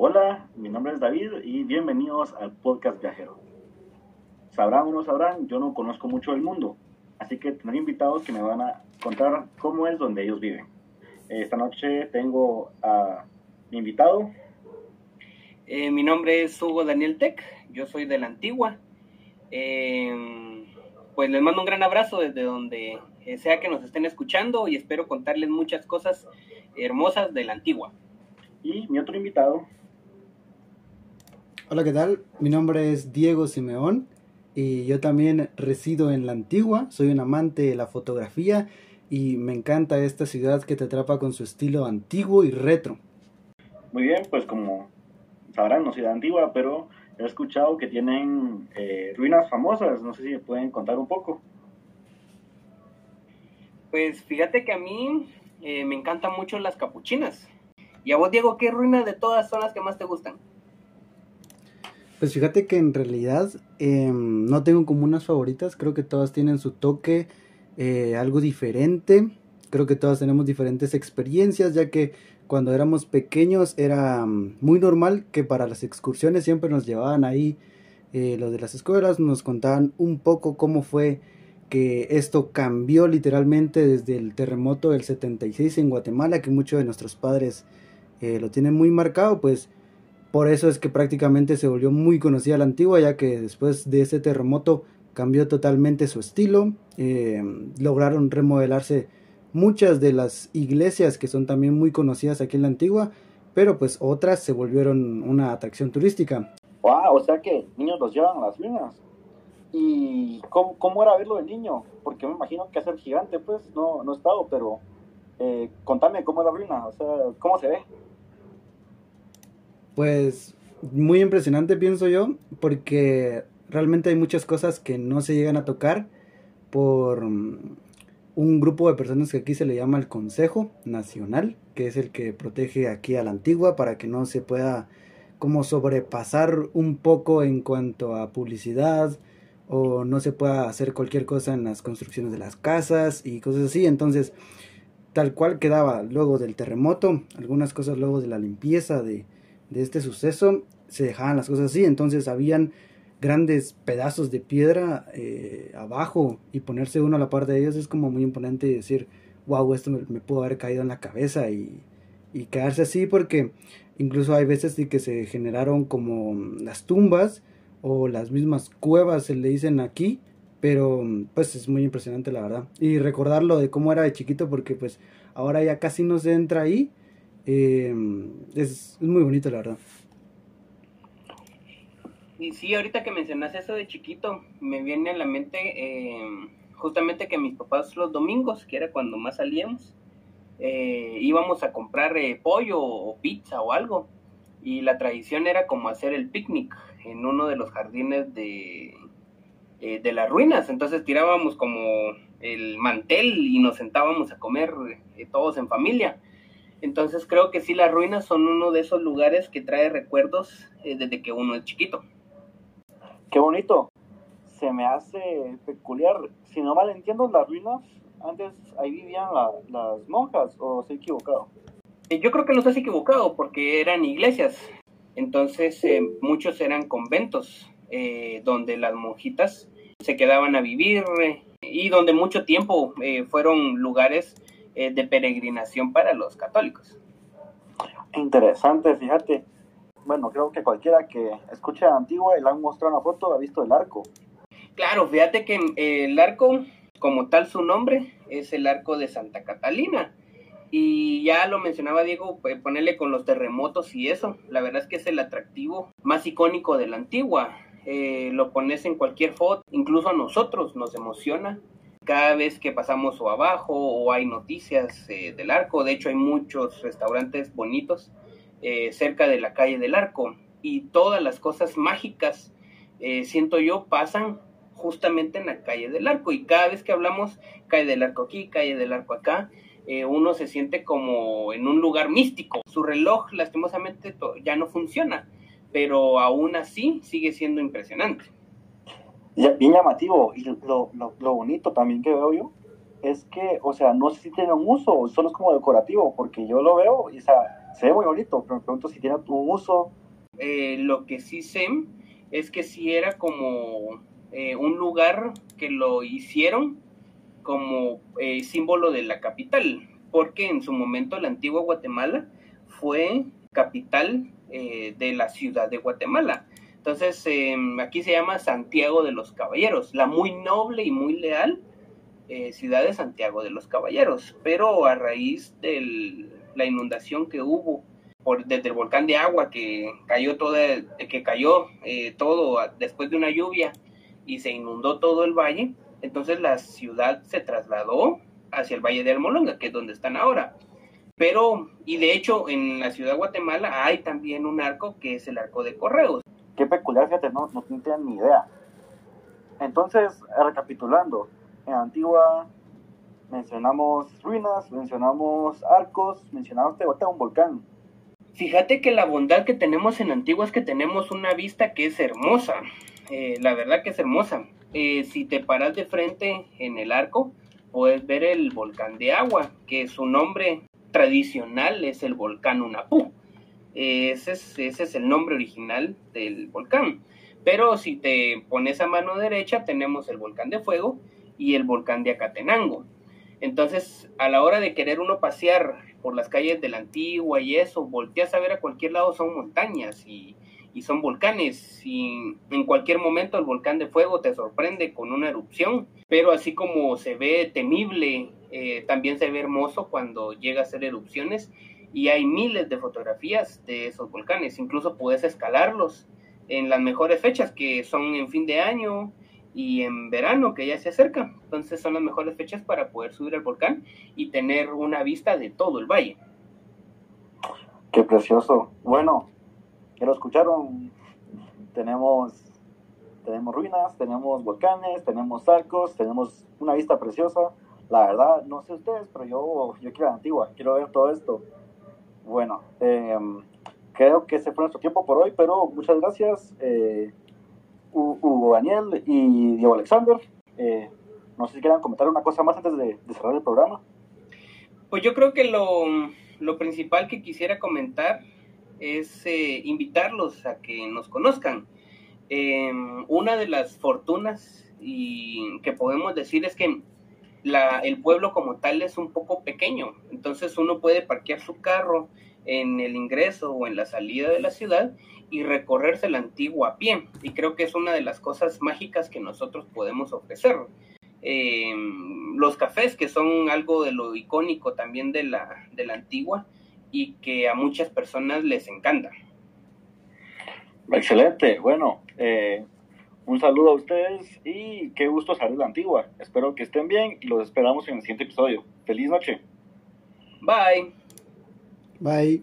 Hola, mi nombre es David y bienvenidos al podcast viajero. Sabrán o no sabrán, yo no conozco mucho del mundo, así que tendré invitados que me van a contar cómo es donde ellos viven. Esta noche tengo a mi invitado. Eh, mi nombre es Hugo Daniel Tech, yo soy de la Antigua. Eh, pues les mando un gran abrazo desde donde sea que nos estén escuchando y espero contarles muchas cosas hermosas de la Antigua. Y mi otro invitado Hola, ¿qué tal? Mi nombre es Diego Simeón y yo también resido en la Antigua, soy un amante de la fotografía y me encanta esta ciudad que te atrapa con su estilo antiguo y retro. Muy bien, pues como sabrán, no soy de Antigua, pero he escuchado que tienen eh, ruinas famosas, no sé si me pueden contar un poco. Pues fíjate que a mí eh, me encantan mucho las capuchinas. Y a vos, Diego, ¿qué ruinas de todas son las que más te gustan? Pues fíjate que en realidad em, no tengo como unas favoritas, creo que todas tienen su toque, eh, algo diferente, creo que todas tenemos diferentes experiencias, ya que cuando éramos pequeños era mm, muy normal que para las excursiones siempre nos llevaban ahí eh, los de las escuelas, nos contaban un poco cómo fue que esto cambió literalmente desde el terremoto del 76 en Guatemala, que muchos de nuestros padres eh, lo tienen muy marcado, pues por eso es que prácticamente se volvió muy conocida la antigua, ya que después de ese terremoto cambió totalmente su estilo. Eh, lograron remodelarse muchas de las iglesias que son también muy conocidas aquí en la antigua, pero pues otras se volvieron una atracción turística. Wow, o sea que niños los llevan a las ruinas. ¿Y cómo, cómo era verlo de niño? Porque me imagino que hacer gigante, pues no, no he estado, pero eh, contame cómo es la ruina, o sea, cómo se ve. Pues muy impresionante pienso yo, porque realmente hay muchas cosas que no se llegan a tocar por mm, un grupo de personas que aquí se le llama el Consejo Nacional, que es el que protege aquí a la antigua para que no se pueda como sobrepasar un poco en cuanto a publicidad o no se pueda hacer cualquier cosa en las construcciones de las casas y cosas así. Entonces, tal cual quedaba luego del terremoto, algunas cosas luego de la limpieza de, de este suceso se dejaban las cosas así, entonces habían grandes pedazos de piedra eh, abajo y ponerse uno a la par de ellos es como muy imponente y decir, wow, esto me, pudo haber caído en la cabeza y, y, quedarse así porque incluso hay veces sí que se generaron como las tumbas o las mismas cuevas se le dicen aquí, pero pues es muy impresionante la verdad. Y recordarlo de cómo era de chiquito porque pues ahora ya casi no se entra ahí eh, es, muy bonito, la verdad. Y sí, ahorita que mencionas eso de chiquito, me viene a la mente eh, justamente que mis papás los domingos, que era cuando más salíamos, eh, íbamos a comprar pollo o pizza o algo. Y la tradición era como hacer el picnic en uno de los jardines de, de las ruinas. Entonces tirábamos como el mantel y nos sentábamos a comer todos en familia. Entonces creo que sí, las ruinas son uno de esos lugares que trae recuerdos eh, desde que uno es chiquito. Qué bonito. Se me hace peculiar. Si no mal entiendo, las ruinas, antes ahí vivían las monjas, o se he equivocado. Eh, yo creo que no estás equivocado, porque eran iglesias. Entonces eh, muchos eran conventos, donde las monjitas se quedaban a vivir y donde mucho tiempo fueron lugares eh, de peregrinación para los católicos. Interesante, fíjate. Bueno, creo que cualquiera que escuche a Antigua y le han mostrado una foto ha visto el arco. Claro, fíjate que eh, el arco, como tal su nombre, es el arco de Santa Catalina. Y ya lo mencionaba Diego, pues, ponerle con los terremotos y eso. La verdad es que es el atractivo más icónico de la antigua. Eh, lo pones en cualquier foto, incluso a nosotros nos emociona cada vez que pasamos o abajo o hay noticias eh, del arco, de hecho hay muchos restaurantes bonitos eh, cerca de la calle del arco. Y todas las cosas mágicas, eh, siento yo, pasan justamente en la calle del arco. Y cada vez que hablamos calle del arco aquí, calle del arco acá, uno se siente como en un lugar místico. Su reloj lastimosamente ya no funciona, pero aún así sigue siendo impresionante bien llamativo. Y lo, lo, lo, bonito también que veo yo es que, o sea, no sé si tiene un uso, solo es como decorativo, porque yo lo veo y, o sea, se ve muy bonito, pero me pregunto si tiene un uso. Eh, lo que sí sé es que sí era como eh, un lugar que lo hicieron como eh, símbolo de la capital, porque en su momento la antigua Guatemala fue capital de la ciudad de Guatemala. Entonces, em, aquí se llama Santiago de los Caballeros, la muy noble y muy leal ciudad de Santiago de los Caballeros, pero a raíz de la inundación que hubo desde el volcán de agua que cayó toda, que cayó eh, todo después de una lluvia y se inundó todo el valle, entonces la ciudad se trasladó hacia el valle de Almolonga, que es donde están ahora. Pero, y de hecho, en la ciudad de Guatemala hay también un arco que es el arco de correos. Qué peculiar, fíjate, no, no tienen ni idea. Entonces, recapitulando, en Antigua mencionamos ruinas, mencionamos arcos, mencionamos Tehuacán, un volcán. Fíjate que la bondad que tenemos en Antigua es que tenemos una vista que es hermosa. Eh, la verdad que es hermosa. Eh, si te paras de frente en el arco, puedes ver el volcán de agua, que su nombre tradicional es el volcán Unapú. Ese, es, ese es el nombre original del volcán. Pero si te pones a mano derecha, tenemos el volcán de fuego y el volcán de Acatenango. Entonces, a la hora de querer uno pasear por las calles de la antigua y eso, volteas a ver a cualquier lado son montañas y, son volcanes y en cualquier momento el volcán de fuego te sorprende con una erupción, pero así como se ve temible, eh, también se ve hermoso cuando llega a hacer erupciones y hay miles de fotografías de esos volcanes, incluso puedes escalarlos en las mejores fechas que son en fin de año, y en verano que ya se acerca. Entonces son las mejores fechas para poder subir al volcán y tener una vista de todo el valle. Qué precioso. Bueno, ya lo escucharon. Tenemos tenemos ruinas, tenemos volcanes, tenemos arcos, tenemos una vista preciosa. La verdad, no sé ustedes, pero yo, yo quiero la antigua, quiero ver todo esto. Que ese fue nuestro tiempo por hoy, pero muchas gracias. Eh, Hugo Daniel y Diego Alexander. Eh, no sé si quieran comentar una cosa más antes de, cerrar el programa. Pues yo creo que lo, principal que quisiera comentar es eh, invitarlos a que nos conozcan. Em, una de las fortunas y que podemos decir es que la, el pueblo como tal es un poco pequeño, entonces uno puede parquear su carro en el ingreso o en la salida de la ciudad y recorrerse la antigua a pie. Y creo que es una de las cosas mágicas que nosotros podemos ofrecer. Eh, los cafés, que son algo de lo icónico también de la, de la antigua y que a muchas personas les encanta. Excelente, bueno, eh, un saludo a ustedes y qué gusto salir la antigua. Espero que estén bien y los esperamos en el siguiente episodio. Feliz noche. Bye. Bye.